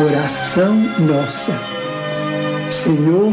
Oração nossa. Senhor,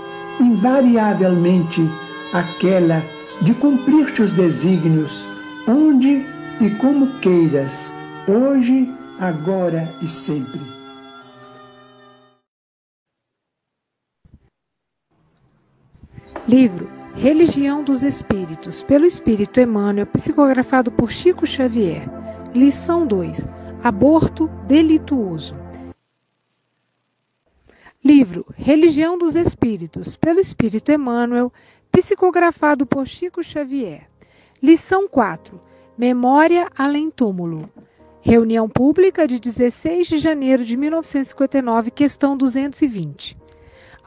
invariavelmente, aquela de cumprir teus desígnios, onde e como queiras, hoje, agora e sempre. Livro Religião dos Espíritos, pelo Espírito Emmanuel, psicografado por Chico Xavier. Lição 2: Aborto delituoso. Livro Religião dos Espíritos, pelo Espírito Emmanuel, psicografado por Chico Xavier. Lição 4: Memória além túmulo. Reunião pública de 16 de janeiro de 1959, questão 220.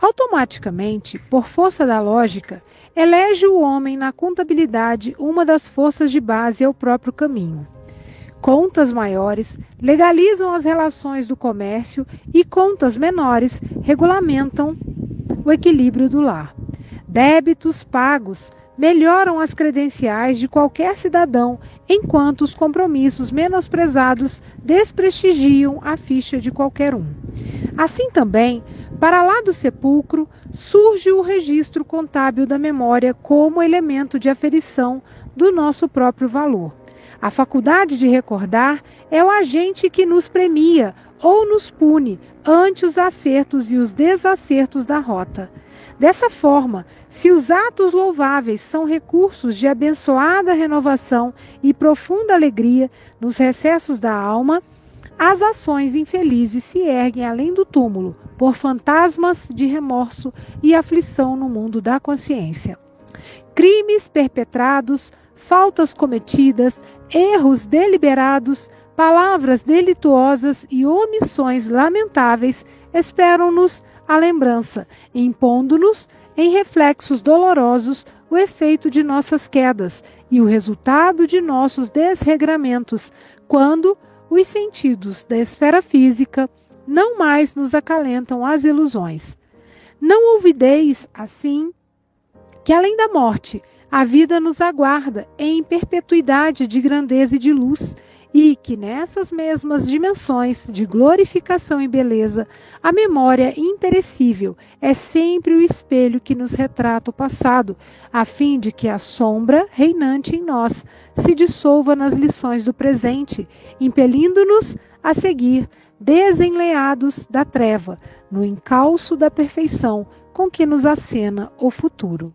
Automaticamente, por força da lógica, elege o homem na contabilidade uma das forças de base ao próprio caminho. Contas maiores legalizam as relações do comércio e contas menores regulamentam o equilíbrio do lar. Débitos pagos melhoram as credenciais de qualquer cidadão, enquanto os compromissos menosprezados desprestigiam a ficha de qualquer um. Assim também, para lá do sepulcro, surge o registro contábil da memória como elemento de aferição do nosso próprio valor. A faculdade de recordar é o agente que nos premia ou nos pune ante os acertos e os desacertos da rota. Dessa forma, se os atos louváveis são recursos de abençoada renovação e profunda alegria nos recessos da alma, as ações infelizes se erguem além do túmulo, por fantasmas de remorso e aflição no mundo da consciência. Crimes perpetrados, faltas cometidas, erros deliberados, palavras delituosas e omissões lamentáveis esperam-nos a lembrança, impondo-nos, em reflexos dolorosos, o efeito de nossas quedas e o resultado de nossos desregramentos, quando os sentidos da esfera física não mais nos acalentam as ilusões. Não ouvideis, assim, que além da morte a vida nos aguarda em perpetuidade de grandeza e de luz, e que nessas mesmas dimensões de glorificação e beleza, a memória imperecível é sempre o espelho que nos retrata o passado, a fim de que a sombra reinante em nós se dissolva nas lições do presente, impelindo-nos a seguir desenleados da treva, no encalço da perfeição com que nos acena o futuro.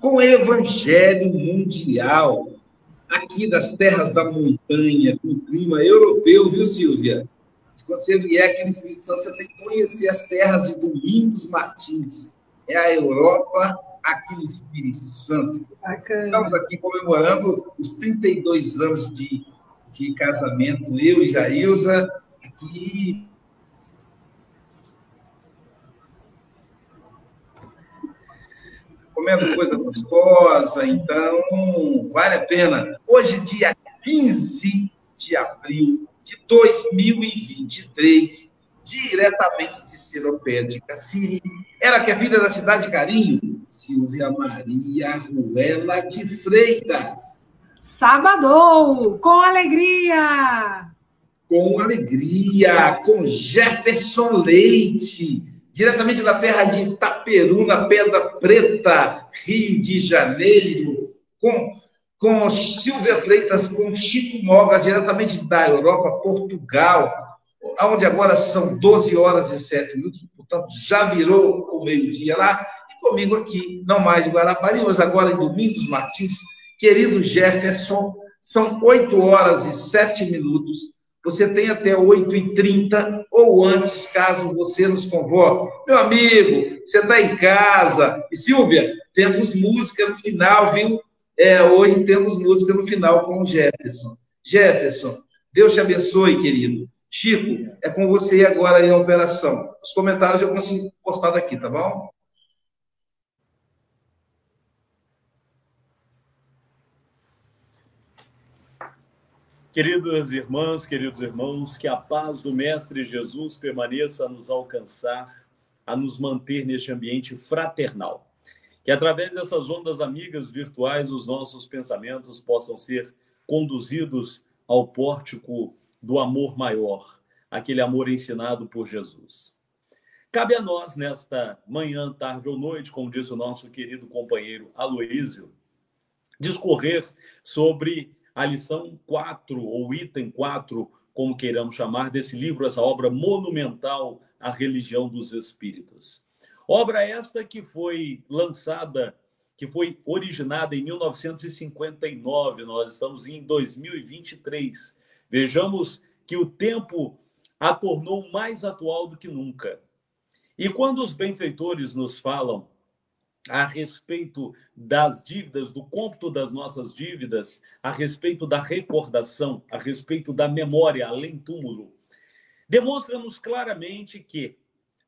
com Evangelho Mundial. Aqui das terras da montanha, com clima europeu, viu, Silvia? Quando você vier aqui no Espírito Santo, você tem que conhecer as terras de Domingos Martins. É a Europa aqui no Espírito Santo. Bacana. Estamos aqui comemorando os 32 anos de, de casamento, eu e Jailza aqui. Comendo coisa gostosa, então vale a pena. Hoje, dia 15 de abril de 2023, diretamente de Seropé de Cassiri, ela que é filha da cidade de Carinho, Silvia Maria Ruela de Freitas. Sábado, com alegria! com alegria, com Jefferson Leite, diretamente da terra de Itaperuna, Pedra Preta, Rio de Janeiro, com, com Silvia Freitas, com Chico Mogas, diretamente da Europa, Portugal, onde agora são 12 horas e 7 minutos, portanto, já virou o meio-dia lá, e comigo aqui, não mais em Guarapari, mas agora em Domingos Martins, querido Jefferson, são 8 horas e 7 minutos, você tem até 8h30 ou antes, caso você nos convoque. Meu amigo, você está em casa. E Silvia, temos música no final, viu? É, hoje temos música no final com o Jefferson. Jefferson, Deus te abençoe, querido. Chico, é com você agora em operação. Os comentários eu consigo postar daqui, tá bom? Queridas irmãs, queridos irmãos, que a paz do Mestre Jesus permaneça a nos alcançar, a nos manter neste ambiente fraternal. Que através dessas ondas amigas virtuais os nossos pensamentos possam ser conduzidos ao pórtico do amor maior, aquele amor ensinado por Jesus. Cabe a nós, nesta manhã, tarde ou noite, como disse o nosso querido companheiro Aloísio, discorrer sobre a lição 4, ou item 4, como queiramos chamar, desse livro, essa obra monumental, A Religião dos Espíritos. Obra esta que foi lançada, que foi originada em 1959, nós estamos em 2023. Vejamos que o tempo a tornou mais atual do que nunca. E quando os benfeitores nos falam a respeito das dívidas, do cômputo das nossas dívidas, a respeito da recordação, a respeito da memória além túmulo, demonstra-nos claramente que,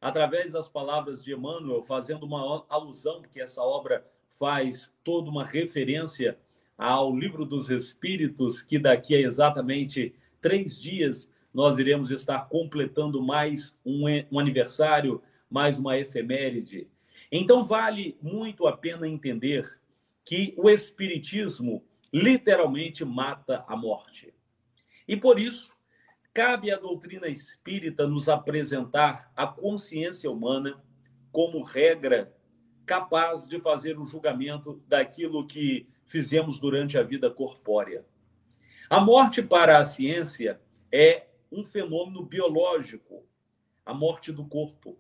através das palavras de Emmanuel, fazendo uma alusão que essa obra faz toda uma referência ao livro dos Espíritos, que daqui a exatamente três dias nós iremos estar completando mais um, um aniversário, mais uma efeméride então, vale muito a pena entender que o Espiritismo literalmente mata a morte. E por isso, cabe à doutrina espírita nos apresentar a consciência humana como regra capaz de fazer o julgamento daquilo que fizemos durante a vida corpórea. A morte para a ciência é um fenômeno biológico, a morte do corpo.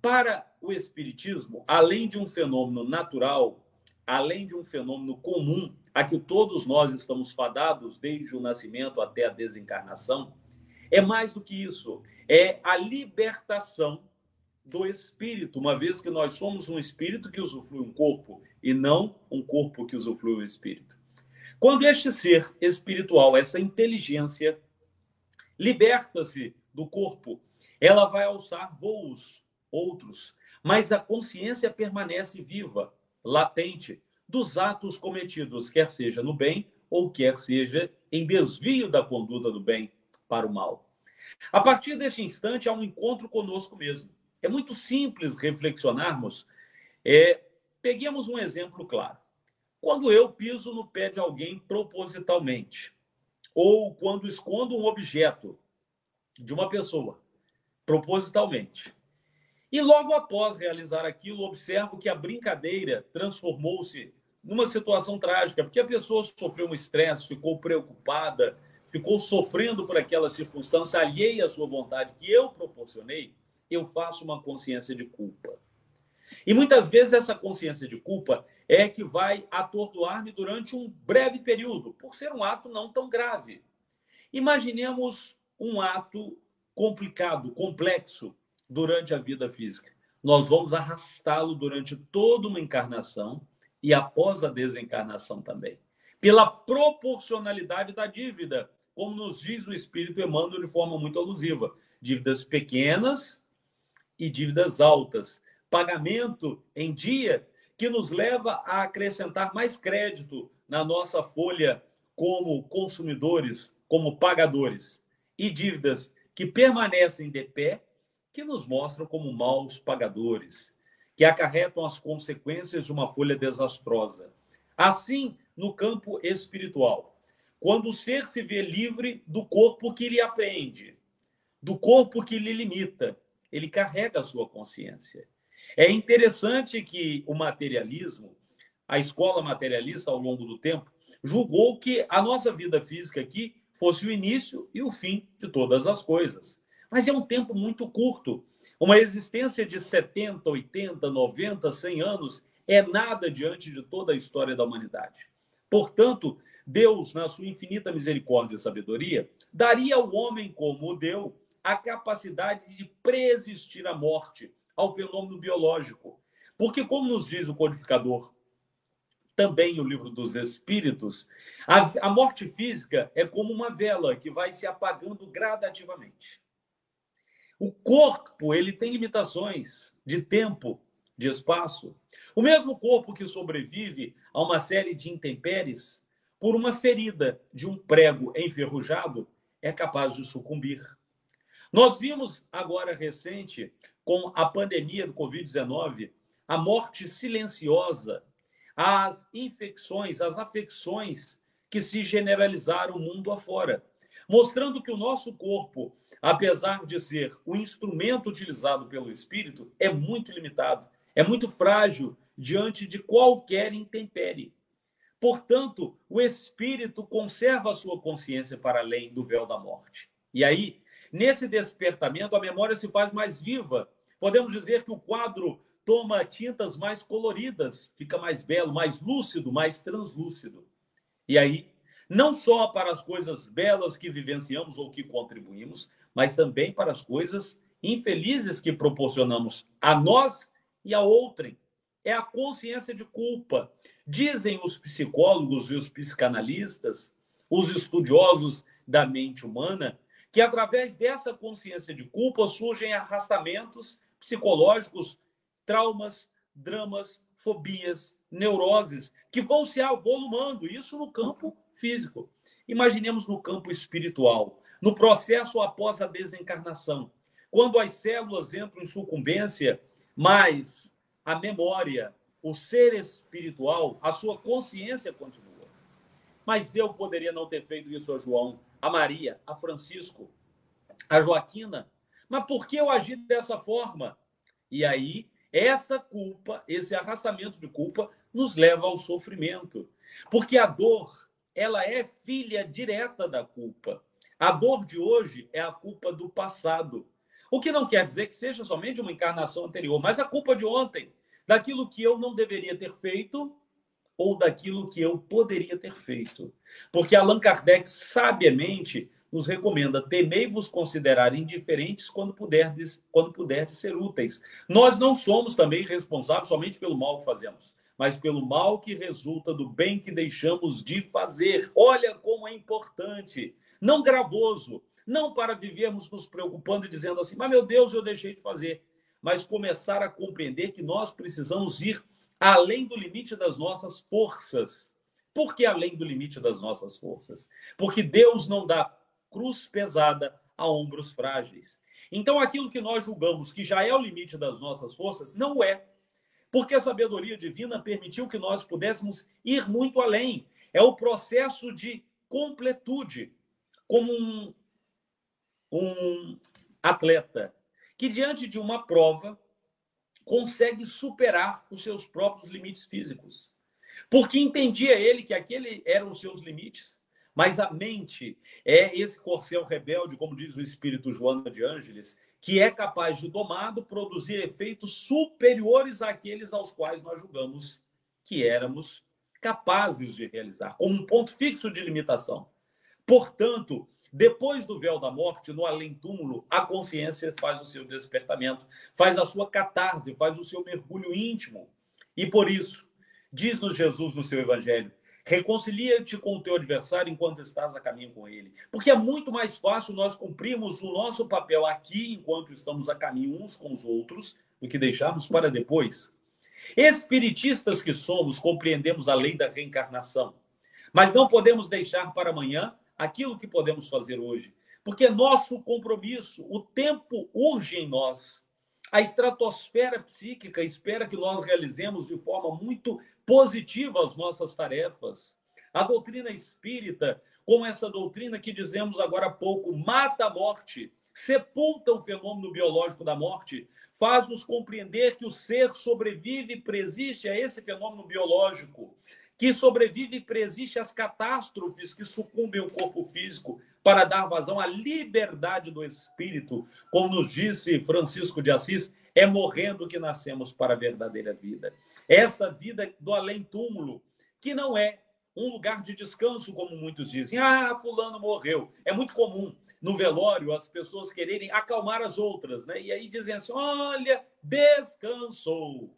Para o Espiritismo, além de um fenômeno natural, além de um fenômeno comum a que todos nós estamos fadados desde o nascimento até a desencarnação, é mais do que isso. É a libertação do espírito, uma vez que nós somos um espírito que usufrui um corpo e não um corpo que usufrui o espírito. Quando este ser espiritual, essa inteligência, liberta-se do corpo, ela vai alçar voos outros, mas a consciência permanece viva, latente, dos atos cometidos, quer seja no bem ou quer seja em desvio da conduta do bem para o mal. A partir deste instante, há um encontro conosco mesmo. É muito simples reflexionarmos. É, peguemos um exemplo claro. Quando eu piso no pé de alguém propositalmente, ou quando escondo um objeto de uma pessoa propositalmente, e logo após realizar aquilo, observo que a brincadeira transformou-se numa situação trágica, porque a pessoa sofreu um estresse, ficou preocupada, ficou sofrendo por aquela circunstância alheia à sua vontade que eu proporcionei, eu faço uma consciência de culpa. E muitas vezes essa consciência de culpa é que vai atordoar-me durante um breve período, por ser um ato não tão grave. Imaginemos um ato complicado, complexo, durante a vida física. Nós vamos arrastá-lo durante toda uma encarnação e após a desencarnação também. Pela proporcionalidade da dívida, como nos diz o Espírito Emmanuel de forma muito alusiva. Dívidas pequenas e dívidas altas. Pagamento em dia que nos leva a acrescentar mais crédito na nossa folha como consumidores, como pagadores. E dívidas que permanecem de pé, que nos mostram como maus pagadores que acarretam as consequências de uma folha desastrosa. Assim, no campo espiritual, quando o ser se vê livre do corpo que lhe apreende, do corpo que lhe limita, ele carrega a sua consciência. É interessante que o materialismo, a escola materialista ao longo do tempo, julgou que a nossa vida física aqui fosse o início e o fim de todas as coisas. Mas é um tempo muito curto. Uma existência de 70, 80, 90, 100 anos é nada diante de toda a história da humanidade. Portanto, Deus, na sua infinita misericórdia e sabedoria, daria ao homem como o deu a capacidade de preexistir à morte, ao fenômeno biológico. Porque, como nos diz o codificador, também o livro dos Espíritos, a, a morte física é como uma vela que vai se apagando gradativamente. O corpo, ele tem limitações de tempo, de espaço. O mesmo corpo que sobrevive a uma série de intempéries, por uma ferida de um prego enferrujado, é capaz de sucumbir. Nós vimos agora recente, com a pandemia do Covid-19, a morte silenciosa, as infecções, as afecções que se generalizaram mundo afora mostrando que o nosso corpo, apesar de ser o instrumento utilizado pelo espírito, é muito limitado, é muito frágil diante de qualquer intempérie. Portanto, o espírito conserva a sua consciência para além do véu da morte. E aí, nesse despertamento, a memória se faz mais viva. Podemos dizer que o quadro toma tintas mais coloridas, fica mais belo, mais lúcido, mais translúcido. E aí não só para as coisas belas que vivenciamos ou que contribuímos, mas também para as coisas infelizes que proporcionamos a nós e a outrem. É a consciência de culpa. Dizem os psicólogos e os psicanalistas, os estudiosos da mente humana, que através dessa consciência de culpa surgem arrastamentos psicológicos, traumas, dramas, fobias, neuroses, que vão se avolumando, isso no campo físico. Imaginemos no campo espiritual, no processo após a desencarnação, quando as células entram em sucumbência, mas a memória, o ser espiritual, a sua consciência continua. Mas eu poderia não ter feito isso a João, a Maria, a Francisco, a Joaquina. Mas por que eu agi dessa forma? E aí, essa culpa, esse arrastamento de culpa, nos leva ao sofrimento. Porque a dor, ela é filha direta da culpa. A dor de hoje é a culpa do passado. O que não quer dizer que seja somente uma encarnação anterior, mas a culpa de ontem, daquilo que eu não deveria ter feito ou daquilo que eu poderia ter feito. Porque Allan Kardec sabiamente nos recomenda: temei-vos considerar indiferentes quando puderdes, quando puderdes ser úteis. Nós não somos também responsáveis somente pelo mal que fazemos, mas pelo mal que resulta do bem que deixamos de fazer. Olha como é importante. Não gravoso, não para vivermos nos preocupando e dizendo assim, mas meu Deus, eu deixei de fazer, mas começar a compreender que nós precisamos ir além do limite das nossas forças. Por que além do limite das nossas forças? Porque Deus não dá cruz pesada a ombros frágeis. Então, aquilo que nós julgamos que já é o limite das nossas forças, não é. Porque a sabedoria divina permitiu que nós pudéssemos ir muito além. É o processo de completude, como um, um atleta que, diante de uma prova, consegue superar os seus próprios limites físicos. Porque entendia ele que aquele eram os seus limites, mas a mente é esse corcel rebelde, como diz o espírito Joana de Ângeles, que é capaz de, domado, produzir efeitos superiores àqueles aos quais nós julgamos que éramos capazes de realizar, como um ponto fixo de limitação. Portanto, depois do véu da morte, no além-túmulo, a consciência faz o seu despertamento, faz a sua catarse, faz o seu mergulho íntimo. E por isso, diz-nos Jesus no seu evangelho, Reconcilia-te com o teu adversário enquanto estás a caminho com ele. Porque é muito mais fácil nós cumprirmos o nosso papel aqui enquanto estamos a caminho uns com os outros do que deixarmos para depois. Espiritistas que somos, compreendemos a lei da reencarnação, mas não podemos deixar para amanhã aquilo que podemos fazer hoje, porque é nosso compromisso, o tempo urge em nós. A estratosfera psíquica espera que nós realizemos de forma muito positiva as nossas tarefas. A doutrina espírita, como essa doutrina que dizemos agora há pouco, mata a morte, sepulta o fenômeno biológico da morte, faz-nos compreender que o ser sobrevive e presiste a esse fenômeno biológico, que sobrevive e presiste às catástrofes que sucumbem o corpo físico para dar vazão à liberdade do espírito, como nos disse Francisco de Assis, é morrendo que nascemos para a verdadeira vida. Essa vida do além-túmulo, que não é um lugar de descanso, como muitos dizem. Ah, fulano morreu. É muito comum no velório as pessoas quererem acalmar as outras, né? E aí dizem assim: olha, descansou.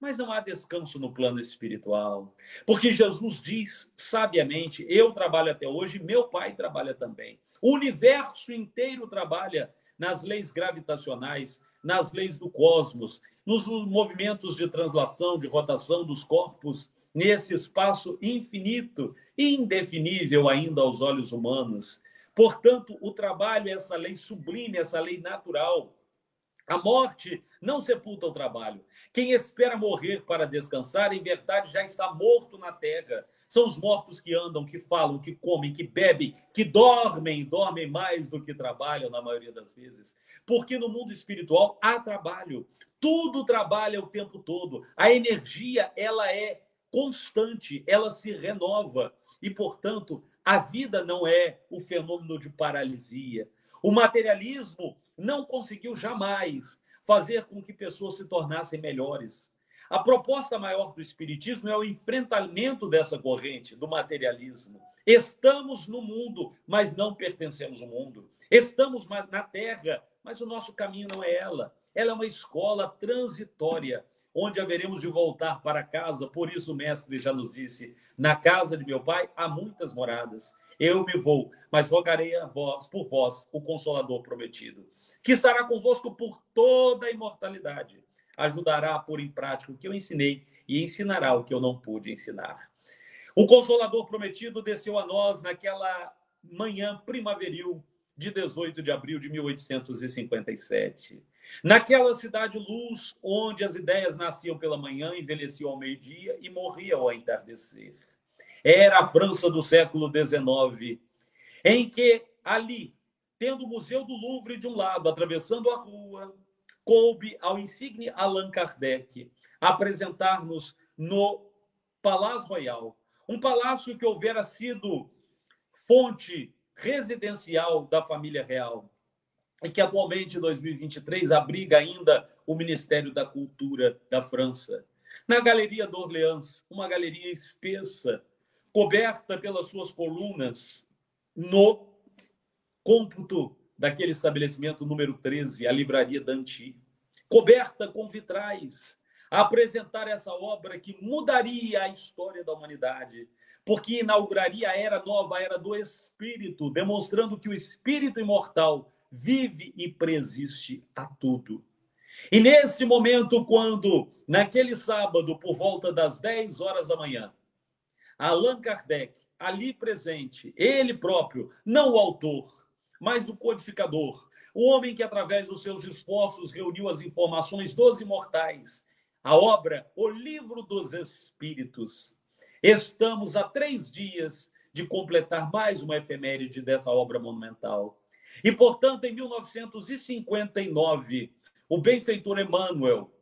Mas não há descanso no plano espiritual. Porque Jesus diz sabiamente: eu trabalho até hoje, meu pai trabalha também. O universo inteiro trabalha nas leis gravitacionais, nas leis do cosmos, nos movimentos de translação, de rotação dos corpos, nesse espaço infinito, indefinível ainda aos olhos humanos. Portanto, o trabalho é essa lei sublime, essa lei natural. A morte não sepulta o trabalho. Quem espera morrer para descansar, em verdade, já está morto na terra. São os mortos que andam, que falam, que comem, que bebem, que dormem, dormem mais do que trabalham na maioria das vezes. Porque no mundo espiritual há trabalho. Tudo trabalha o tempo todo. A energia, ela é constante, ela se renova. E, portanto, a vida não é o fenômeno de paralisia. O materialismo não conseguiu jamais fazer com que pessoas se tornassem melhores. A proposta maior do Espiritismo é o enfrentamento dessa corrente, do materialismo. Estamos no mundo, mas não pertencemos ao mundo. Estamos na Terra, mas o nosso caminho não é ela. Ela é uma escola transitória, onde haveremos de voltar para casa. Por isso, o mestre já nos disse: na casa de meu pai há muitas moradas. Eu me vou, mas rogarei a vós, por vós, o Consolador prometido, que estará convosco por toda a imortalidade ajudará a pôr em prática o que eu ensinei e ensinará o que eu não pude ensinar. O Consolador prometido desceu a nós naquela manhã primaveril de 18 de abril de 1857. Naquela cidade luz, onde as ideias nasciam pela manhã, envelheciam ao meio-dia e morriam ao entardecer. Era a França do século XIX, em que ali, tendo o Museu do Louvre de um lado, atravessando a rua, coube ao insigne Allan Kardec apresentar-nos no Palácio Royal, um palácio que houvera sido fonte residencial da família real e que atualmente, em 2023, abriga ainda o Ministério da Cultura da França. Na Galeria d'Orléans, uma galeria espessa, coberta pelas suas colunas, no cômputo daquele estabelecimento número 13, a Livraria Danti, coberta com vitrais. apresentar essa obra que mudaria a história da humanidade, porque inauguraria a era nova, a era do Espírito, demonstrando que o Espírito imortal vive e presiste a tudo. E neste momento, quando, naquele sábado, por volta das 10 horas da manhã, Allan Kardec, ali presente, ele próprio, não o autor, mas o codificador, o homem que, através dos seus esforços, reuniu as informações dos imortais, a obra O Livro dos Espíritos. Estamos a três dias de completar mais uma efeméride dessa obra monumental. E, portanto, em 1959, o benfeitor Emmanuel,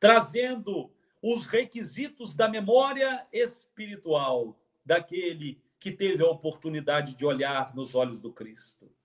trazendo os requisitos da memória espiritual daquele que teve a oportunidade de olhar nos olhos do Cristo.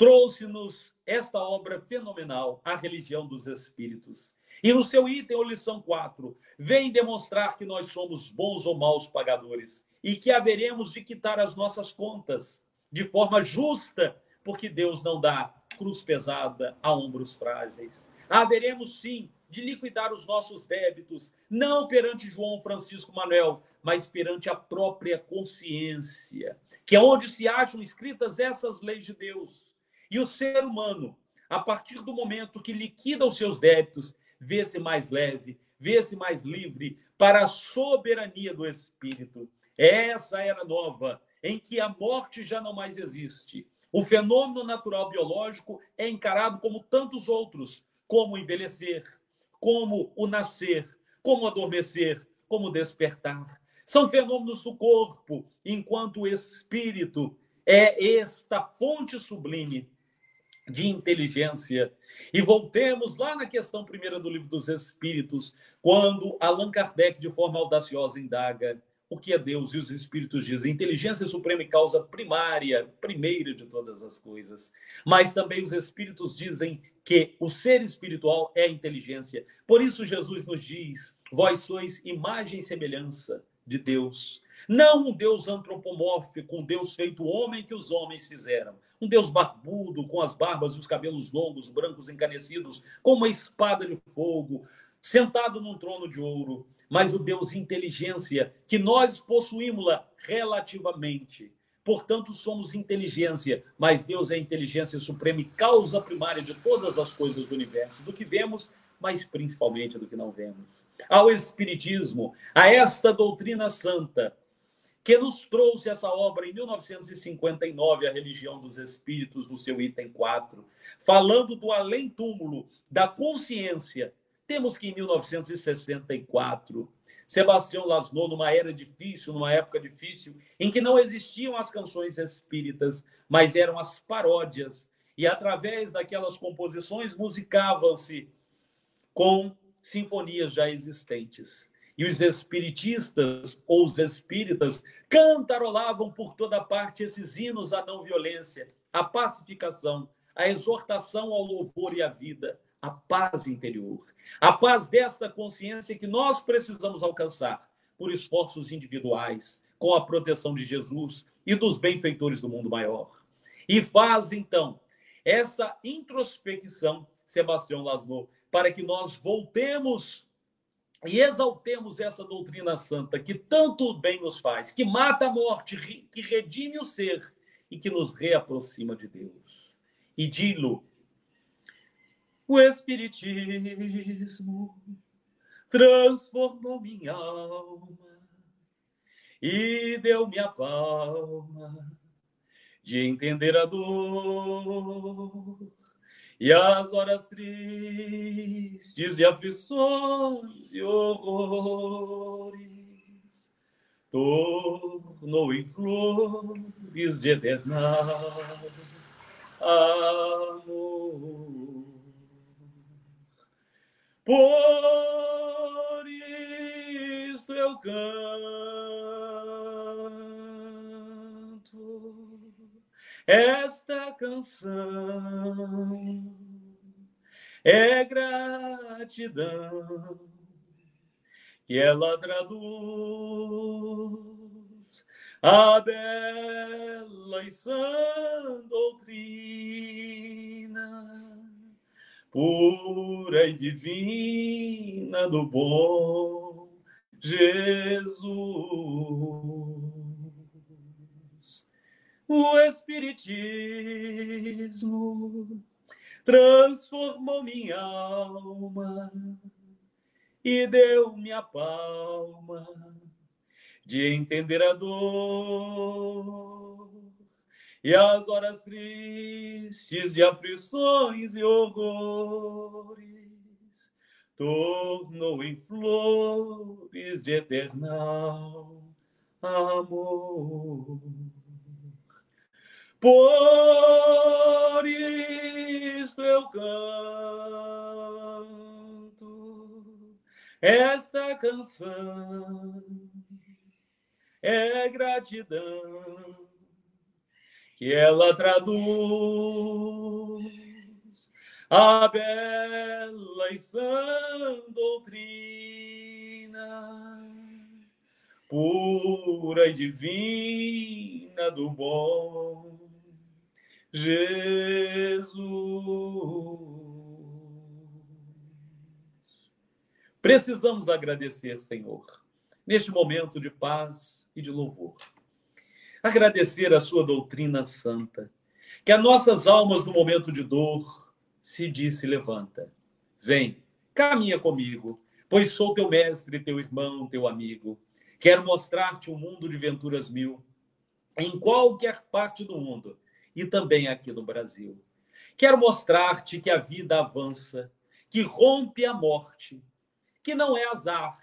Trouxe-nos esta obra fenomenal, A Religião dos Espíritos. E no seu item, ou lição 4, vem demonstrar que nós somos bons ou maus pagadores e que haveremos de quitar as nossas contas de forma justa, porque Deus não dá cruz pesada a ombros frágeis haveremos sim de liquidar os nossos débitos, não perante João Francisco Manuel, mas perante a própria consciência, que é onde se acham escritas essas leis de Deus. E o ser humano, a partir do momento que liquida os seus débitos, vê-se mais leve, vê-se mais livre para a soberania do Espírito. Essa era nova, em que a morte já não mais existe. O fenômeno natural biológico é encarado como tantos outros, como envelhecer, como o nascer, como adormecer, como despertar. São fenômenos do corpo, enquanto o espírito é esta fonte sublime de inteligência. E voltemos lá na questão primeira do livro dos Espíritos, quando Allan Kardec, de forma audaciosa, indaga o que é Deus e os Espíritos dizem. Inteligência suprema e causa primária, primeira de todas as coisas. Mas também os Espíritos dizem que o ser espiritual é inteligência. Por isso, Jesus nos diz: vós sois imagem e semelhança de Deus. Não um Deus antropomórfico, um Deus feito homem que os homens fizeram. Um Deus barbudo, com as barbas e os cabelos longos, brancos encanecidos, com uma espada de fogo, sentado num trono de ouro. Mas o Deus inteligência, que nós possuímos-la relativamente Portanto, somos inteligência, mas Deus é inteligência suprema e causa primária de todas as coisas do universo, do que vemos, mas principalmente do que não vemos. Ao Espiritismo, a esta doutrina santa, que nos trouxe essa obra em 1959, A Religião dos Espíritos, no seu item 4, falando do além-túmulo, da consciência temos que em 1964, Sebastião Lasnou, numa era difícil, numa época difícil, em que não existiam as canções espíritas, mas eram as paródias, e através daquelas composições musicavam-se com sinfonias já existentes. E os espiritistas ou os espíritas cantarolavam por toda parte esses hinos à não violência, à pacificação, à exortação ao louvor e à vida a paz interior. A paz desta consciência que nós precisamos alcançar por esforços individuais, com a proteção de Jesus e dos benfeitores do mundo maior. E faz, então, essa introspecção, Sebastião Laszlo, para que nós voltemos e exaltemos essa doutrina santa que tanto bem nos faz, que mata a morte, que redime o ser e que nos reaproxima de Deus. E dilo o Espiritismo transformou minha alma e deu-me a palma de entender a dor e as horas tristes e aflições e horrores tornou em flores de eternal amor. Por isso eu canto esta canção. É gratidão que ela traduz a bela e sã doutrina pura e divina do bom Jesus. O Espiritismo transformou minha alma e deu-me a palma de entender a dor e as horas tristes de aflições e horrores tornou em flores de eternal amor. Por isto eu canto esta canção, é gratidão que ela traduz a bela e sã doutrina pura e divina do bom Jesus. Precisamos agradecer, Senhor, neste momento de paz e de louvor. Agradecer a sua doutrina santa, que as nossas almas no momento de dor se disse levanta. Vem, caminha comigo, pois sou teu mestre, teu irmão, teu amigo. Quero mostrar-te um mundo de venturas mil, em qualquer parte do mundo e também aqui no Brasil. Quero mostrar-te que a vida avança, que rompe a morte, que não é azar,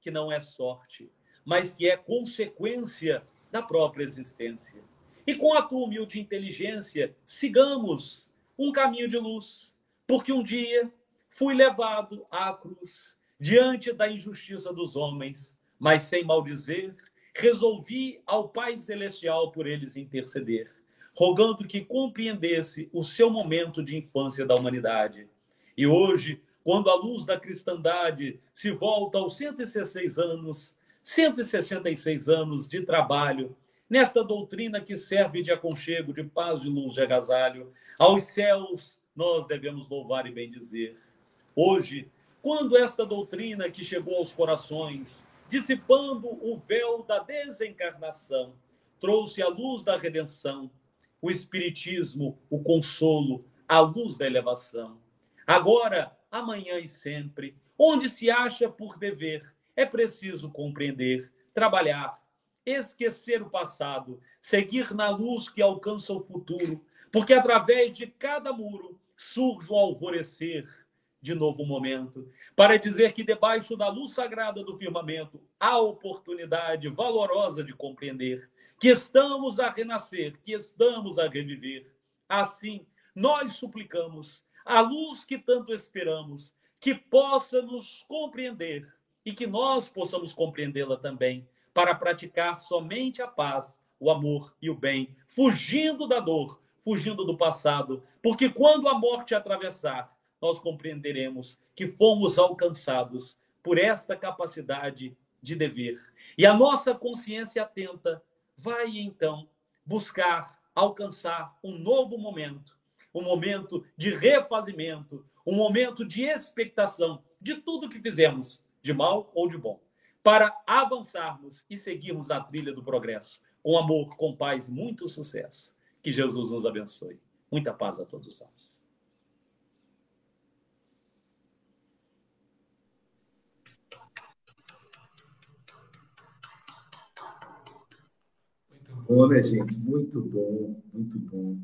que não é sorte, mas que é consequência da própria existência. E com a tua humilde inteligência, sigamos um caminho de luz, porque um dia fui levado à cruz diante da injustiça dos homens, mas sem maldizer, resolvi ao Pai Celestial por eles interceder rogando que compreendesse o seu momento de infância da humanidade. E hoje, quando a luz da cristandade se volta aos 116 anos, 166 anos de trabalho, nesta doutrina que serve de aconchego, de paz, de luz, de agasalho, aos céus nós devemos louvar e bendizer. Hoje, quando esta doutrina que chegou aos corações, dissipando o véu da desencarnação, trouxe a luz da redenção, o Espiritismo, o consolo, a luz da elevação. Agora, amanhã e sempre, onde se acha por dever, é preciso compreender, trabalhar, esquecer o passado, seguir na luz que alcança o futuro, porque através de cada muro surge o alvorecer de novo momento, para dizer que debaixo da luz sagrada do firmamento há oportunidade valorosa de compreender que estamos a renascer, que estamos a reviver. Assim, nós suplicamos a luz que tanto esperamos, que possa nos compreender e que nós possamos compreendê-la também, para praticar somente a paz, o amor e o bem, fugindo da dor, fugindo do passado, porque quando a morte atravessar, nós compreenderemos que fomos alcançados por esta capacidade de dever. E a nossa consciência atenta vai então buscar alcançar um novo momento, um momento de refazimento, um momento de expectação de tudo que fizemos, de mal ou de bom, para avançarmos e seguirmos na trilha do progresso, com amor, com paz, muito sucesso. Que Jesus nos abençoe. Muita paz a todos nós. Bom, né, gente? Muito bom, muito bom.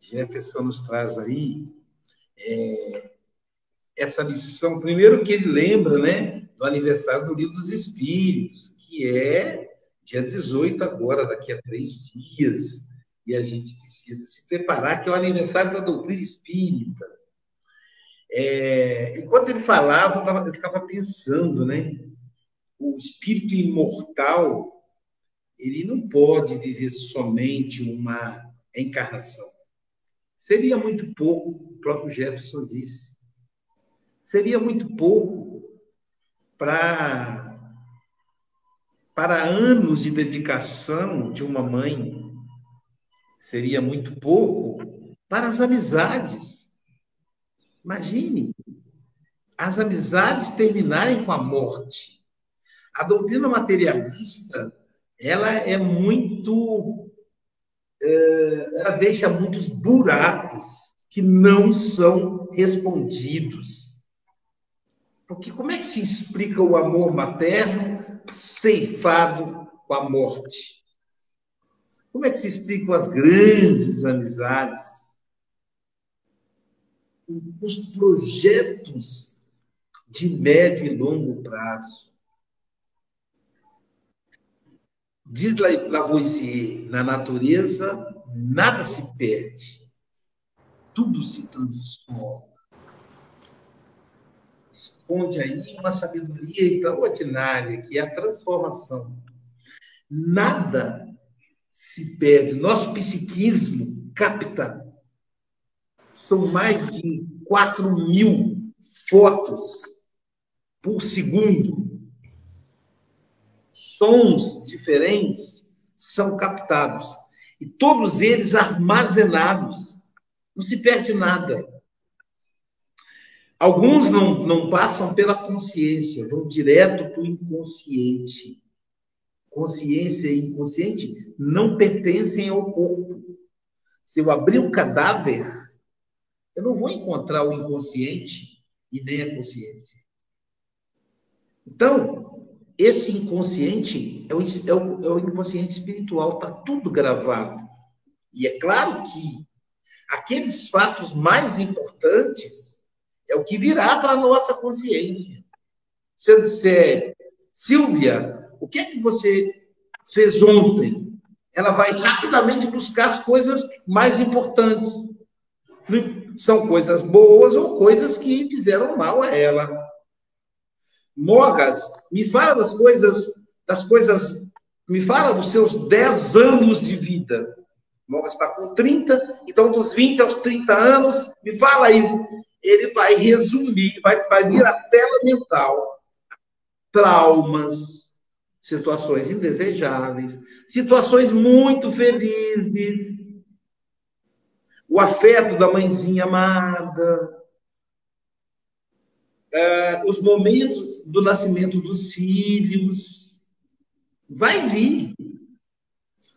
Jefferson nos traz aí é, essa lição. Primeiro que ele lembra, né, do aniversário do Livro dos Espíritos, que é dia 18 agora, daqui a três dias. E a gente precisa se preparar, que é o aniversário da doutrina espírita. É, enquanto ele falava, eu, tava, eu ficava pensando, né? O espírito imortal ele não pode viver somente uma encarnação. Seria muito pouco, o próprio Jefferson disse. Seria muito pouco para para anos de dedicação de uma mãe. Seria muito pouco para as amizades. Imagine as amizades terminarem com a morte. A doutrina materialista, ela é muito. É, ela deixa muitos buracos que não são respondidos. Porque como é que se explica o amor materno ceifado com a morte? Como é que se explicam as grandes amizades? Os projetos de médio e longo prazo. Diz Lavoisier, na natureza nada se perde, tudo se transforma. Esconde aí uma sabedoria extraordinária, que é a transformação. Nada se perde. Nosso psiquismo capta. São mais de 4 mil fotos por segundo. Sons diferentes são captados. E todos eles armazenados. Não se perde nada. Alguns não, não passam pela consciência, vão direto para o inconsciente consciência e inconsciente não pertencem ao corpo. Se eu abrir um cadáver, eu não vou encontrar o inconsciente e nem a consciência. Então, esse inconsciente é o, é o, é o inconsciente espiritual, está tudo gravado. E é claro que aqueles fatos mais importantes é o que virá para a nossa consciência. Se eu disser, Silvia, o que é que você fez ontem? Ela vai rapidamente buscar as coisas mais importantes. São coisas boas ou coisas que fizeram mal a ela. Mogas, me fala das coisas, das coisas, me fala dos seus 10 anos de vida. Mogas está com 30, então dos 20 aos 30 anos, me fala aí. Ele vai resumir, vai, vai vir a tela mental. Traumas, situações indesejáveis, situações muito felizes, o afeto da mãezinha amada, é, os momentos do nascimento dos filhos, vai vir.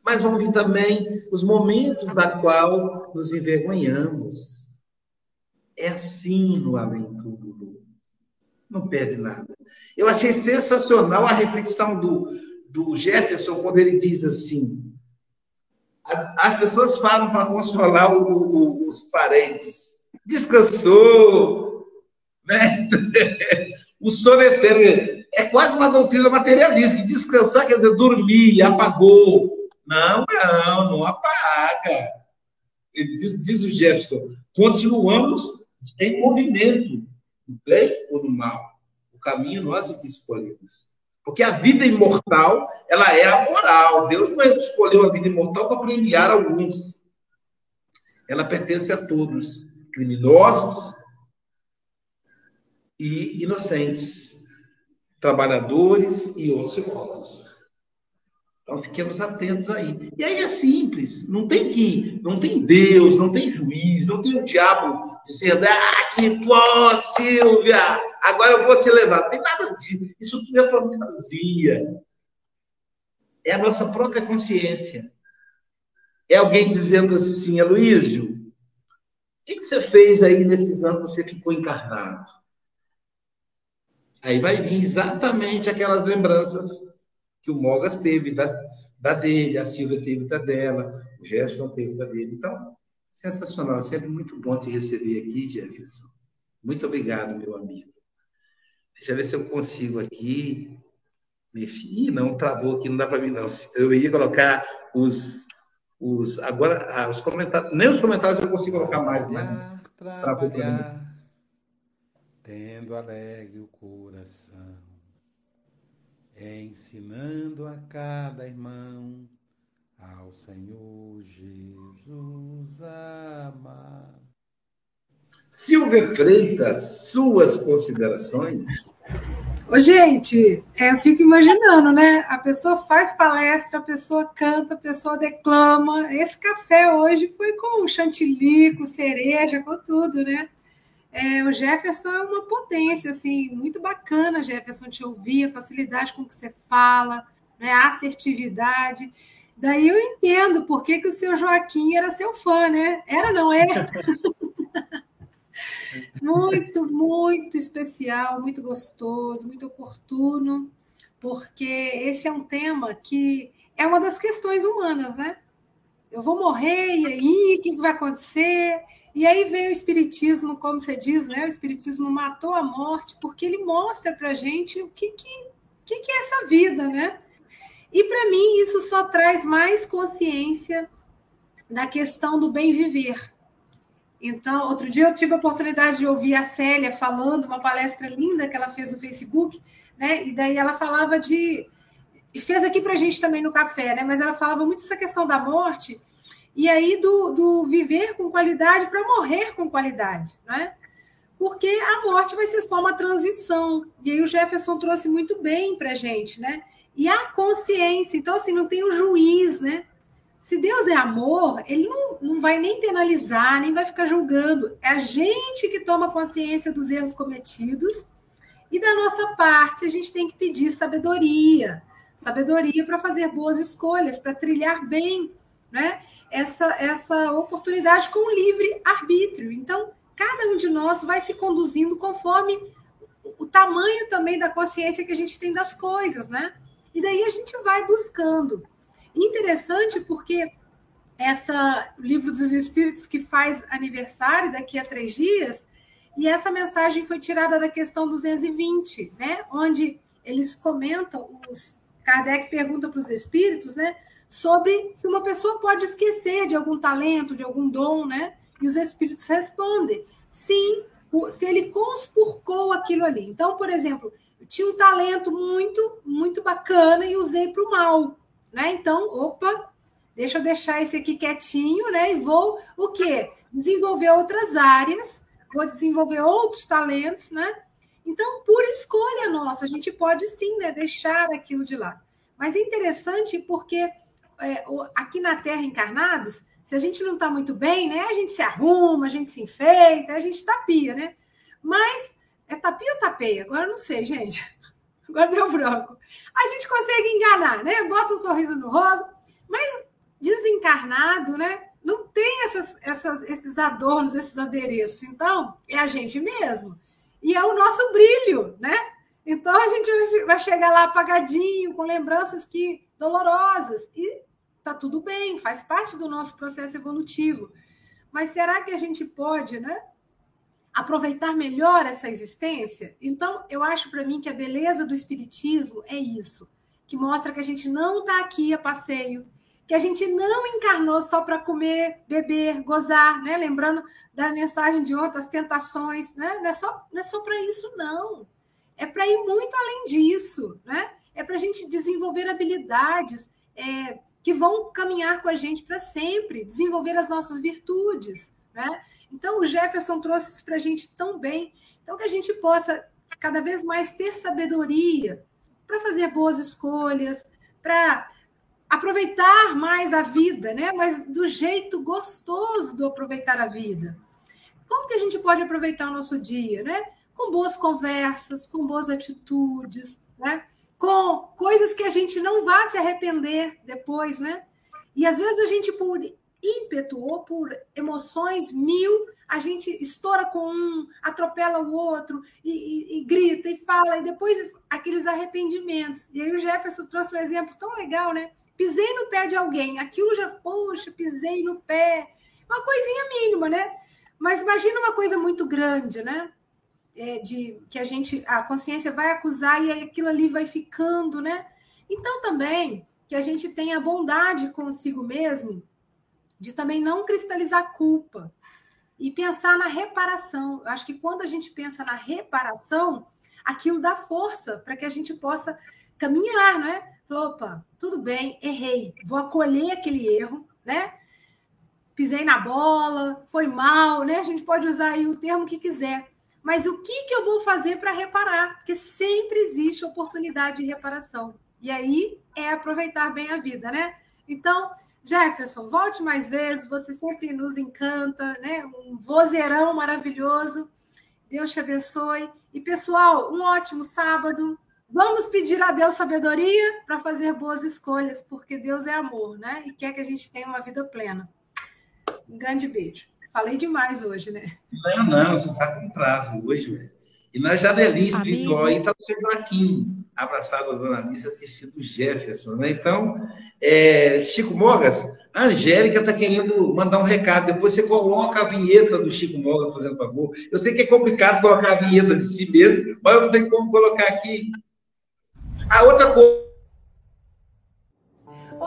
Mas vão vir também os momentos da qual nos envergonhamos. É assim no além-tudo não perde nada. Eu achei sensacional a reflexão do, do Jefferson quando ele diz assim: as pessoas falam para consolar o, o, os parentes. Descansou, né? o sono eterno. É quase uma doutrina materialista. Descansar quer dizer dormir, apagou. Não, não, não apaga. Diz, diz o Jefferson, continuamos em movimento do bem ou do mal. O caminho nós é que escolhemos. Porque a vida imortal, ela é a moral. Deus não é escolheu a vida imortal para premiar alguns. Ela pertence a todos, criminosos e inocentes, trabalhadores e ociosos. Então fiquemos atentos aí. E aí é simples, não tem que, não tem Deus, não tem juiz, não tem o diabo dizendo, ah, que pó, Silvia, agora eu vou te levar. Não tem nada disso. Isso tudo é fantasia. É a nossa própria consciência. É alguém dizendo assim, Aloísio, o que, que você fez aí nesses anos que você ficou encarnado? Aí vai vir exatamente aquelas lembranças que o Mogas teve da, da dele, a Silvia teve da dela, o Gerson teve da dele. Então, Sensacional, é sempre muito bom te receber aqui, Jefferson. Muito obrigado, meu amigo. Deixa eu ver se eu consigo aqui. Ih, não, travou aqui, não dá para mim, não. Eu ia colocar os. os agora, ah, os comentários. Nem os comentários eu consigo colocar mais, né? Trabalhar, tendo alegre o coração, ensinando a cada irmão ao Senhor Jesus amar. Silvia Freitas, suas considerações? Ô, gente, é, eu fico imaginando, né? A pessoa faz palestra, a pessoa canta, a pessoa declama. Esse café hoje foi com chantilly, com cereja, com tudo, né? É, o Jefferson é uma potência, assim, muito bacana, Jefferson, te ouvir, a facilidade com que você fala, né, a assertividade. Daí eu entendo por que, que o seu Joaquim era seu fã, né? Era, não é? muito, muito especial, muito gostoso, muito oportuno, porque esse é um tema que é uma das questões humanas, né? Eu vou morrer, e aí? O que vai acontecer? E aí vem o Espiritismo, como você diz, né? O Espiritismo matou a morte, porque ele mostra para a gente o que, que, que, que é essa vida, né? E para mim isso só traz mais consciência da questão do bem viver. Então, outro dia eu tive a oportunidade de ouvir a Célia falando, uma palestra linda que ela fez no Facebook, né? E daí ela falava de. E fez aqui para a gente também no café, né? Mas ela falava muito dessa questão da morte e aí do, do viver com qualidade para morrer com qualidade, né? Porque a morte vai ser só uma transição. E aí o Jefferson trouxe muito bem para a gente, né? E a consciência, então assim, não tem o juiz, né? Se Deus é amor, ele não, não vai nem penalizar, nem vai ficar julgando. É a gente que toma consciência dos erros cometidos. E da nossa parte, a gente tem que pedir sabedoria. Sabedoria para fazer boas escolhas, para trilhar bem, né? essa, essa oportunidade com livre arbítrio. Então, cada um de nós vai se conduzindo conforme o tamanho também da consciência que a gente tem das coisas, né? E daí a gente vai buscando. Interessante porque essa livro dos Espíritos que faz aniversário daqui a três dias, e essa mensagem foi tirada da questão 220, né? Onde eles comentam, os Kardec pergunta para os espíritos, né? Sobre se uma pessoa pode esquecer de algum talento, de algum dom, né? E os espíritos respondem: sim, se ele conspurcou aquilo ali. Então, por exemplo, eu tinha um talento muito, muito bacana e usei para o mal, né? Então, opa, deixa eu deixar esse aqui quietinho, né? E vou o quê? Desenvolver outras áreas, vou desenvolver outros talentos, né? Então, por escolha nossa, a gente pode sim, né, deixar aquilo de lado. Mas é interessante porque é, aqui na Terra encarnados, se a gente não está muito bem, né? A gente se arruma, a gente se enfeita, a gente tapia, né? Mas é tapia ou tapeia? Agora eu não sei, gente. Agora deu branco. A gente consegue enganar, né? Bota um sorriso no rosto, mas desencarnado, né? Não tem essas, essas, esses adornos, esses adereços. Então, é a gente mesmo. E é o nosso brilho, né? Então a gente vai chegar lá apagadinho, com lembranças que dolorosas. E tá tudo bem, faz parte do nosso processo evolutivo. Mas será que a gente pode, né? Aproveitar melhor essa existência? Então, eu acho para mim que a beleza do espiritismo é isso, que mostra que a gente não está aqui a passeio, que a gente não encarnou só para comer, beber, gozar, né? Lembrando da mensagem de outras tentações, né? Não é só, não é só para isso, não. É para ir muito além disso, né? É para a gente desenvolver habilidades, é, que vão caminhar com a gente para sempre, desenvolver as nossas virtudes. Né? Então, o Jefferson trouxe isso para a gente tão bem. Então, que a gente possa cada vez mais ter sabedoria para fazer boas escolhas, para aproveitar mais a vida, né? mas do jeito gostoso do aproveitar a vida. Como que a gente pode aproveitar o nosso dia? Né? Com boas conversas, com boas atitudes, né? Com coisas que a gente não vá se arrepender depois, né? E às vezes a gente, por ímpeto ou por emoções mil, a gente estoura com um, atropela o outro e, e, e, grita e fala, e depois aqueles arrependimentos. E aí o Jefferson trouxe um exemplo tão legal, né? Pisei no pé de alguém, aquilo já, poxa, pisei no pé. Uma coisinha mínima, né? Mas imagina uma coisa muito grande, né? É, de que a gente a consciência vai acusar e aquilo ali vai ficando, né? Então também que a gente tenha bondade consigo mesmo de também não cristalizar culpa e pensar na reparação. Eu acho que quando a gente pensa na reparação, aquilo dá força para que a gente possa caminhar, não é? Falou, opa, tudo bem, errei, vou acolher aquele erro, né? Pisei na bola, foi mal, né? A gente pode usar aí o termo que quiser, mas o que, que eu vou fazer para reparar? Porque sempre existe oportunidade de reparação. E aí é aproveitar bem a vida, né? Então, Jefferson, volte mais vezes, você sempre nos encanta, né? Um vozeirão maravilhoso. Deus te abençoe. E, pessoal, um ótimo sábado. Vamos pedir a Deus sabedoria para fazer boas escolhas, porque Deus é amor, né? E quer que a gente tenha uma vida plena. Um grande beijo. Falei demais hoje, né? Não, não, você está com prazo hoje, velho. E na janelinha espiritual aí está o seu Joaquim, abraçado a dona Alice, assistindo o Jefferson, né? Então, é, Chico Mogas, a Angélica está querendo mandar um recado. Depois você coloca a vinheta do Chico Mogas, fazendo favor. Eu sei que é complicado colocar a vinheta de si mesmo, mas eu não tenho como colocar aqui. A outra coisa.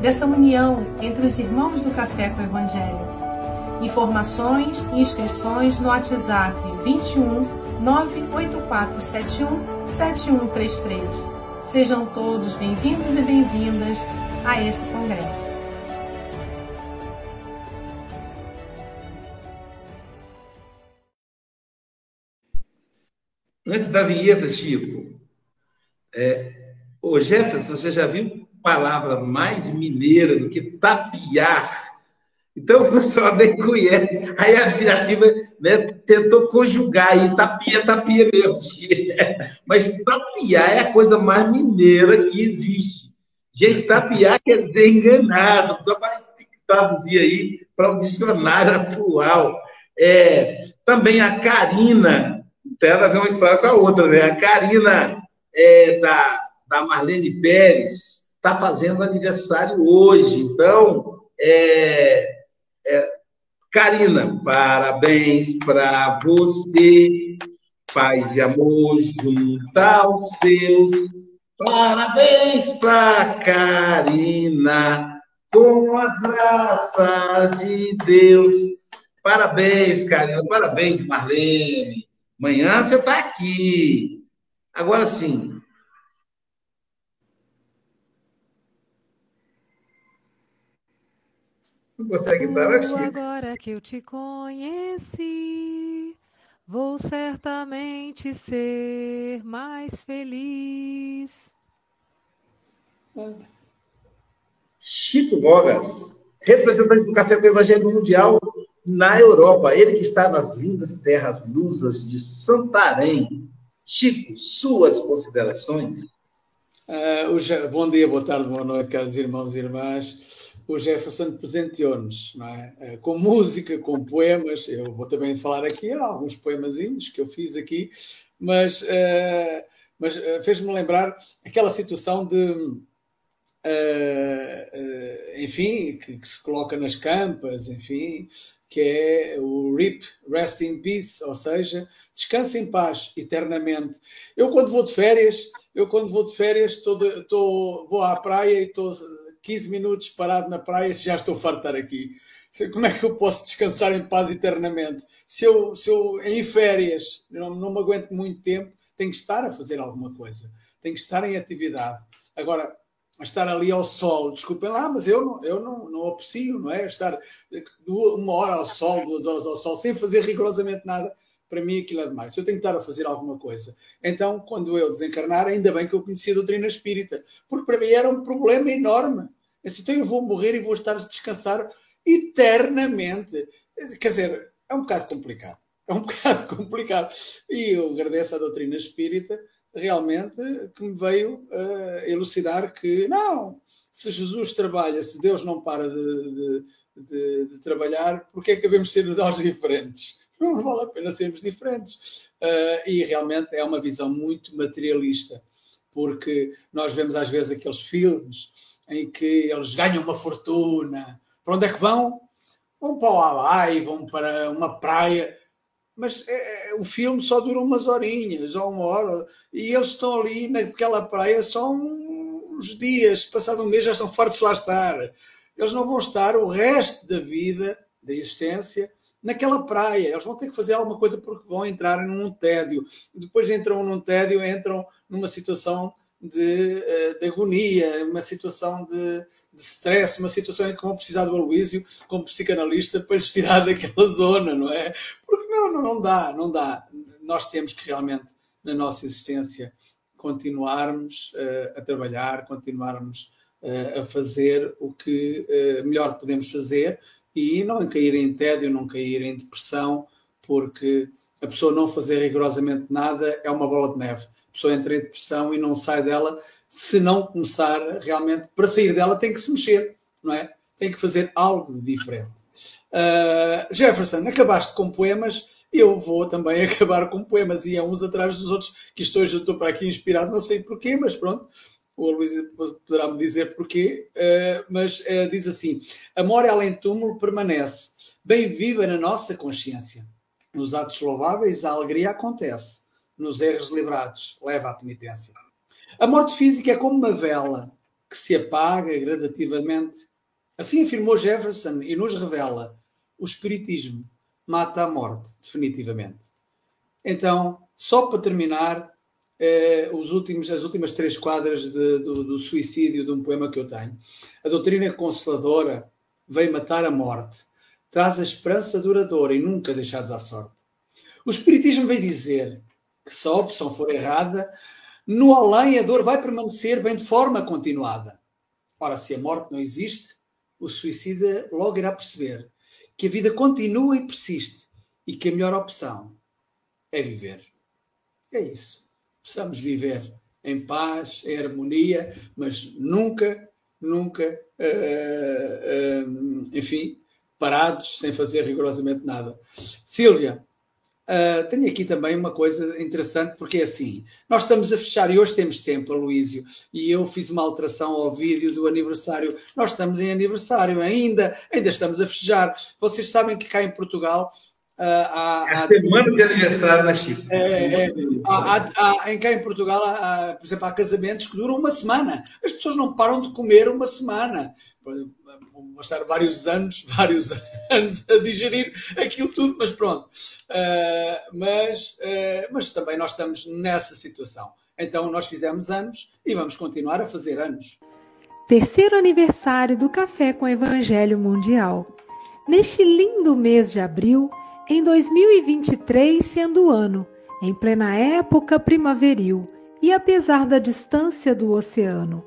dessa união entre os irmãos do Café com o Evangelho. Informações e inscrições no WhatsApp 21 98471 7133. Sejam todos bem-vindos e bem-vindas a esse congresso. Antes da vinheta, Chico, é, Ô Jefferson, você já viu palavra mais mineira do que tapiar? Então o pessoal nem conhece. Aí a Biraciba né, tentou conjugar aí, tapia, tapia mesmo. Mas tapiar é a coisa mais mineira que existe. Gente, tapiar quer dizer enganado, só que traduzir aí para o dicionário atual. É, também a Karina, tem a ver uma história com a outra, né? A Karina é, da da Marlene Pérez, está fazendo aniversário hoje. Então, é, é, Karina, parabéns para você, paz e amor junto aos seus. Parabéns para Karina, com as graças de Deus. Parabéns, Karina, parabéns, Marlene. Amanhã você está aqui. Agora sim, Não consegue entrar, Chico. Agora que eu te conheci, vou certamente ser mais feliz. Chico Mogas, representante do Café com o Evangelho Mundial na Europa. Ele que está nas lindas terras lusas de Santarém. Chico, suas considerações? Uh, bom dia, boa tarde, boa noite, caros irmãos e irmãs o Jefferson presenteou-nos, não é? Eh, com música, com poemas. Eu vou também falar aqui alguns poemazinhos que eu fiz aqui, mas, uh, mas uh, fez-me lembrar aquela situação de, uh, enfim, que, que, se coloca nas campas, enfim, que é o RIP, Rest in Peace, ou seja, descanse em paz eternamente. Eu quando vou de férias, eu quando vou de férias, estou, estou vou à praia e estou 15 minutos parado na praia se já estou estar aqui. Como é que eu posso descansar em paz eternamente? Se eu, se eu em férias, não, não me aguento muito tempo, tenho que estar a fazer alguma coisa. Tenho que estar em atividade. Agora, estar ali ao sol, desculpem lá, mas eu não, eu não, não aprecio, não é? Estar uma hora ao sol, duas horas ao sol, sem fazer rigorosamente nada, para mim aquilo é demais. Eu tenho que estar a fazer alguma coisa. Então, quando eu desencarnar, ainda bem que eu conheci a doutrina espírita, porque para mim era um problema enorme. Assim, então eu vou morrer e vou estar a descansar eternamente. Quer dizer, é um bocado complicado. É um bocado complicado. E eu agradeço à doutrina espírita realmente que me veio uh, elucidar que não, se Jesus trabalha, se Deus não para de, de, de, de trabalhar, porque é que devemos ser nós diferentes? não vale a pena sermos diferentes. Uh, e realmente é uma visão muito materialista, porque nós vemos às vezes aqueles filmes em que eles ganham uma fortuna. Para onde é que vão? Vão para o Hawaii, vão para uma praia. Mas é, é, o filme só dura umas horinhas ou uma hora. E eles estão ali naquela praia só uns dias. Passado um mês já estão fartos lá estar. Eles não vão estar o resto da vida, da existência, naquela praia. Eles vão ter que fazer alguma coisa porque vão entrar num tédio. Depois entram num tédio, entram numa situação de, eh, de agonia, uma situação de, de stress, uma situação em que vão precisar do Aloísio como psicanalista para lhes tirar daquela zona, não é? Porque não, não dá, não dá. Nós temos que realmente, na nossa existência, continuarmos uh, a trabalhar, continuarmos uh, a fazer o que uh, melhor podemos fazer e não cair em tédio, não cair em depressão, porque a pessoa não fazer rigorosamente nada é uma bola de neve. A pessoa entra em depressão e não sai dela se não começar realmente. Para sair dela tem que se mexer, não é? Tem que fazer algo diferente. Uh, Jefferson, acabaste com poemas, eu vou também acabar com poemas e é uns atrás dos outros, que estou, já estou para aqui inspirado, não sei porquê, mas pronto, o Luís poderá me dizer porquê, uh, mas uh, diz assim: a memória além do túmulo permanece, bem viva na nossa consciência. Nos atos louváveis, a alegria acontece, nos erros liberados, leva à penitência. A morte física é como uma vela que se apaga gradativamente. Assim afirmou Jefferson e nos revela: o Espiritismo mata a morte, definitivamente. Então, só para terminar, eh, os últimos, as últimas três quadras de, do, do, suicídio de um poema que eu tenho. A doutrina consoladora veio matar a morte, traz a esperança duradoura e nunca deixados à sorte. O Espiritismo veio dizer que se a opção for errada, no além a dor vai permanecer bem de forma continuada. Ora, se a morte não existe, o suicida logo irá perceber que a vida continua e persiste e que a melhor opção é viver. É isso possamos viver em paz, em harmonia, mas nunca, nunca, uh, uh, enfim, parados, sem fazer rigorosamente nada. Silvia, uh, tenho aqui também uma coisa interessante, porque é assim, nós estamos a fechar, e hoje temos tempo, Aloísio, e eu fiz uma alteração ao vídeo do aniversário. Nós estamos em aniversário ainda, ainda estamos a festejar. Vocês sabem que cá em Portugal a, a, a semana de aniversário na Chipre. É, é, há, em cá em Portugal, por exemplo, há casamentos que duram uma semana. As pessoas não param de comer uma semana. Vão estar vários anos, vários anos a digerir aquilo tudo, mas pronto. Uh, mas, uh, mas também nós estamos nessa situação. Então nós fizemos anos e vamos continuar a fazer anos. Terceiro aniversário do Café com Evangelho Mundial. Neste lindo mês de abril, em 2023, sendo o ano, em plena época primaveril, e apesar da distância do oceano,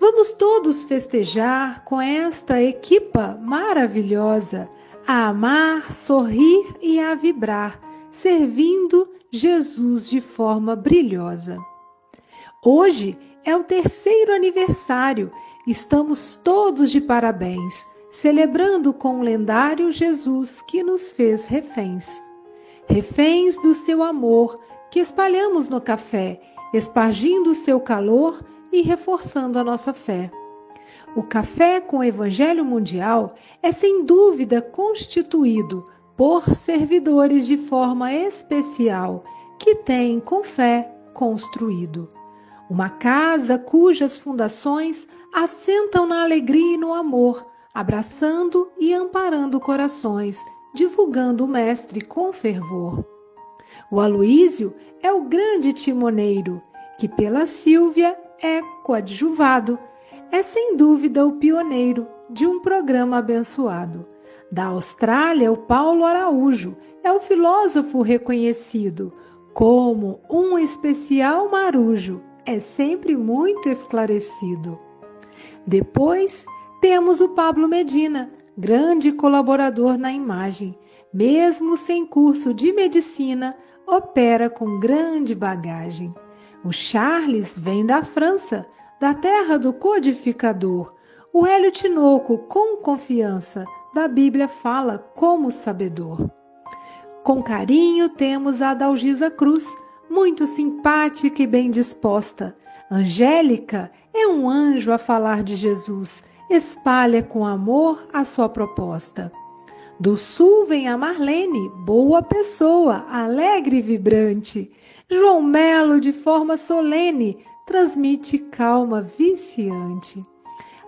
vamos todos festejar com esta equipa maravilhosa, a amar, sorrir e a vibrar, servindo Jesus de forma brilhosa. Hoje é o terceiro aniversário, estamos todos de parabéns celebrando com o lendário Jesus que nos fez reféns. Reféns do seu amor que espalhamos no café, espargindo o seu calor e reforçando a nossa fé. O café com o Evangelho Mundial é sem dúvida constituído por servidores de forma especial que têm com fé construído. Uma casa cujas fundações assentam na alegria e no amor, abraçando e amparando corações, divulgando o Mestre com fervor. O Aloísio é o grande timoneiro, que pela Sílvia é coadjuvado. É sem dúvida o pioneiro de um programa abençoado. Da Austrália, o Paulo Araújo é o filósofo reconhecido como um especial marujo, é sempre muito esclarecido. Depois temos o Pablo Medina, grande colaborador na imagem. Mesmo sem curso de medicina, opera com grande bagagem. O Charles vem da França, da terra do codificador. O Hélio Tinoco, com confiança, da Bíblia fala como sabedor. Com carinho temos a Adalgisa Cruz, muito simpática e bem disposta. Angélica é um anjo a falar de Jesus espalha com amor a sua proposta. Do sul vem a Marlene, boa pessoa, alegre e vibrante. João Melo, de forma solene, transmite calma viciante.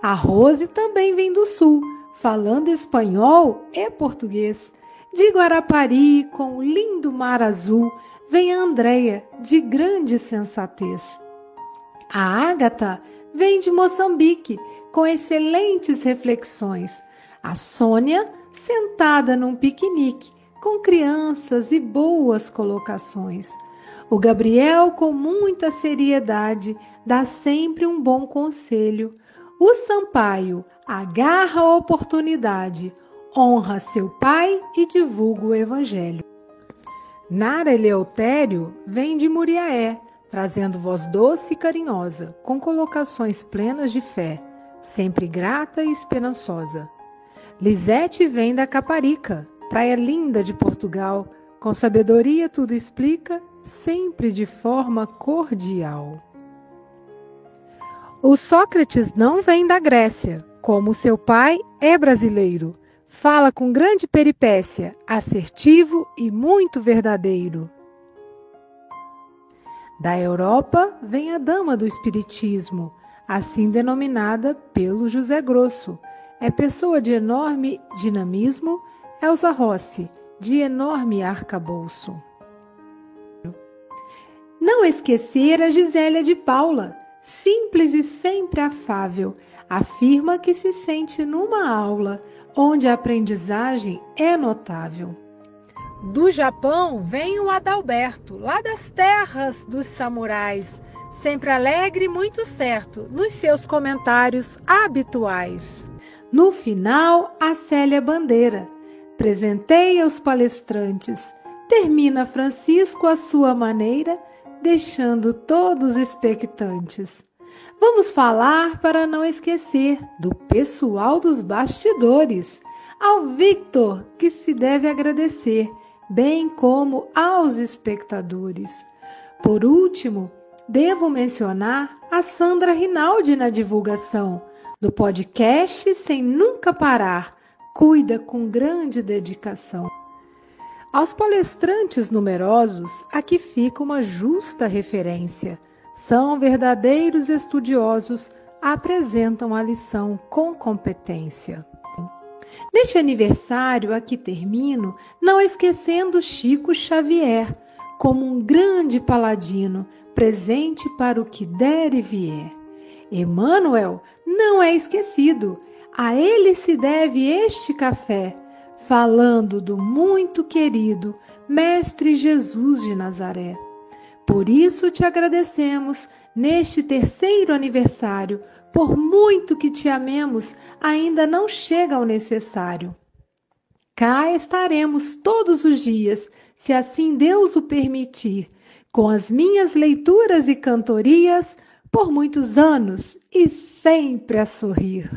A Rose também vem do sul, falando espanhol e português. De Guarapari, com o lindo mar azul, vem a Andréia, de grande sensatez. A Ágata vem de Moçambique, com excelentes reflexões. A Sônia, sentada num piquenique, com crianças e boas colocações. O Gabriel, com muita seriedade, dá sempre um bom conselho. O Sampaio agarra a oportunidade, honra seu pai e divulga o evangelho. Nara Eleutério vem de Muriaé, trazendo voz doce e carinhosa, com colocações plenas de fé, sempre grata e esperançosa. Lisete vem da Caparica, praia linda de Portugal, com sabedoria tudo explica, sempre de forma cordial. O Sócrates não vem da Grécia, como seu pai é brasileiro. Fala com grande peripécia, assertivo e muito verdadeiro. Da Europa vem a dama do Espiritismo, assim denominada pelo José Grosso. É pessoa de enorme dinamismo, Elza Rossi, de enorme arcabouço. Não esquecer a Gisélia de Paula, simples e sempre afável, afirma que se sente numa aula onde a aprendizagem é notável. Do Japão vem o Adalberto, lá das terras dos samurais, sempre alegre e muito certo nos seus comentários habituais. No final, a Célia Bandeira presenteia os palestrantes. Termina Francisco à sua maneira, deixando todos expectantes. Vamos falar para não esquecer do pessoal dos bastidores, ao Victor, que se deve agradecer, bem como aos espectadores. Por último, devo mencionar a Sandra Rinaldi na divulgação do podcast Sem Nunca Parar, cuida com grande dedicação. Aos palestrantes numerosos, aqui fica uma justa referência. São verdadeiros estudiosos, apresentam a lição com competência. Neste aniversário, aqui termino, não esquecendo Chico Xavier, como um grande paladino, presente para o que der e vier. Emmanuel não é esquecido, a ele se deve este café, falando do muito querido Mestre Jesus de Nazaré. Por isso te agradecemos neste terceiro aniversário, por muito que te amemos, ainda não chega ao necessário. Cá estaremos todos os dias, se assim Deus o permitir, com as minhas leituras e cantorias, por muitos anos e sempre a sorrir.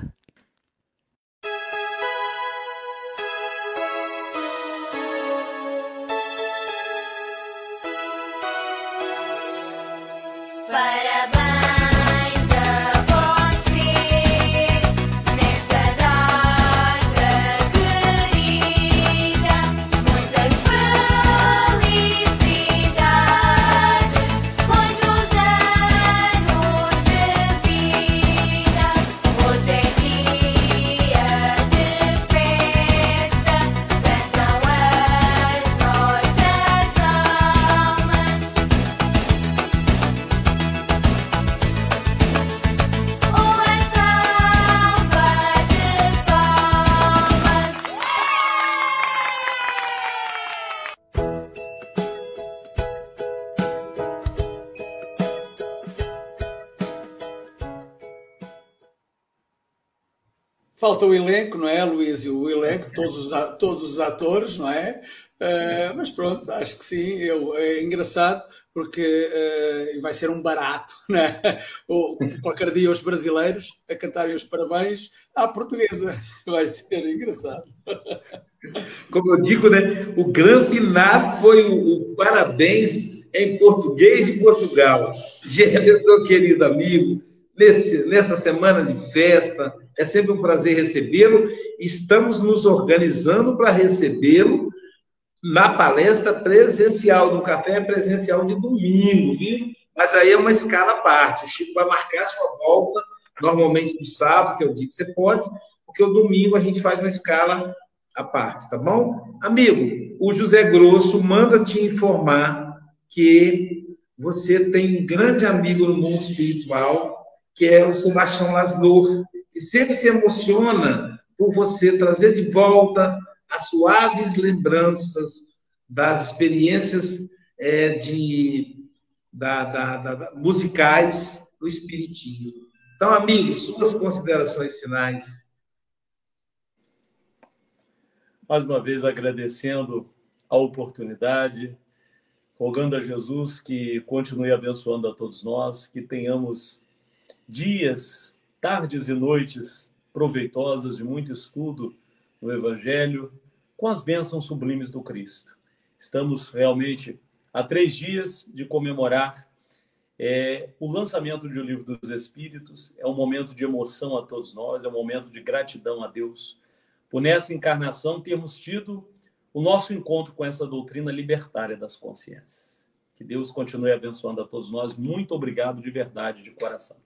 Falta o elenco, não é, Luís? O elenco, todos os, todos os atores, não é? Uh, mas pronto, acho que sim, eu, é engraçado porque uh, vai ser um barato, não é? Ou, qualquer dia os brasileiros a cantarem os parabéns à portuguesa, vai ser engraçado. Como eu digo, né? O grande final foi o, o parabéns em português de Portugal. Gênero, meu querido amigo, nesse, nessa semana de festa. É sempre um prazer recebê-lo. Estamos nos organizando para recebê-lo na palestra presencial, no café presencial de domingo, viu? Mas aí é uma escala à parte. O Chico vai marcar sua volta, normalmente no sábado, que é o dia que você pode, porque o domingo a gente faz uma escala a parte, tá bom? Amigo, o José Grosso manda te informar que você tem um grande amigo no mundo espiritual, que é o Sebastião Laszlo, que sempre se emociona por você trazer de volta as suaves lembranças das experiências é, de, da, da, da, musicais do Espiritismo. Então, amigos, suas considerações finais. Mais uma vez agradecendo a oportunidade, rogando a Jesus que continue abençoando a todos nós, que tenhamos dias, tardes e noites proveitosas de muito estudo no Evangelho, com as bênçãos sublimes do Cristo. Estamos realmente há três dias de comemorar é, o lançamento de O Livro dos Espíritos. É um momento de emoção a todos nós, é um momento de gratidão a Deus por nessa encarnação termos tido o nosso encontro com essa doutrina libertária das consciências. Que Deus continue abençoando a todos nós. Muito obrigado de verdade, de coração.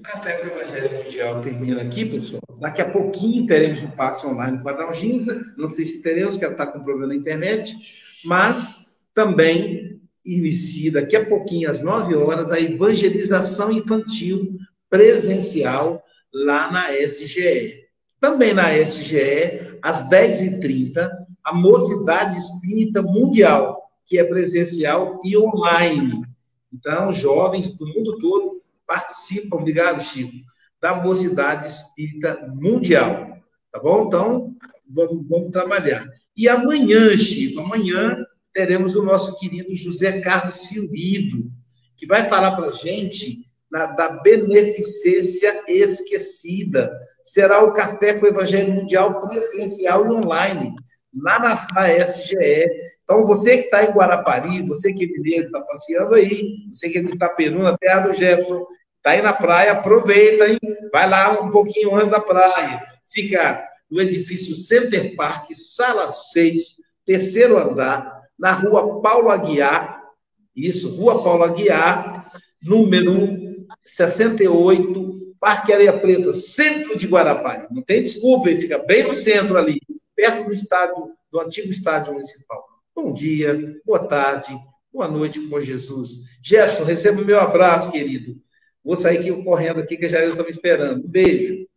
O Café com o Evangelho Mundial termina aqui, pessoal. Daqui a pouquinho teremos um passo online com a Dalginza. Não sei se teremos, que ela está com problema na internet. Mas também inicia daqui a pouquinho, às 9 horas, a evangelização infantil presencial lá na SGE. Também na SGE, às 10h30, a Mocidade Espírita Mundial, que é presencial e online. Então, jovens do mundo todo participam, obrigado, Chico, da Mocidade Espírita Mundial. Tá bom? Então, vamos, vamos trabalhar. E amanhã, Chico, amanhã teremos o nosso querido José Carlos Fiorido, que vai falar para a gente na, da beneficência esquecida. Será o Café com o Evangelho Mundial presencial e online, lá na, na SGE. Então, você que está em Guarapari, você que é mineiro, está passeando aí, você que é de Itaperuna, terra do Jefferson, está aí na praia, aproveita, hein? Vai lá um pouquinho antes da praia. Fica no edifício Center Park, sala 6, terceiro andar, na rua Paulo Aguiar, isso, rua Paulo Aguiar, número 68, Parque Areia Preta, centro de Guarapari. Não tem desculpa, ele fica bem no centro ali, perto do estádio, do antigo estádio municipal. Bom dia, boa tarde, boa noite com Jesus. Gerson, receba o meu abraço, querido. Vou sair aqui correndo aqui, que já está me esperando. Um beijo.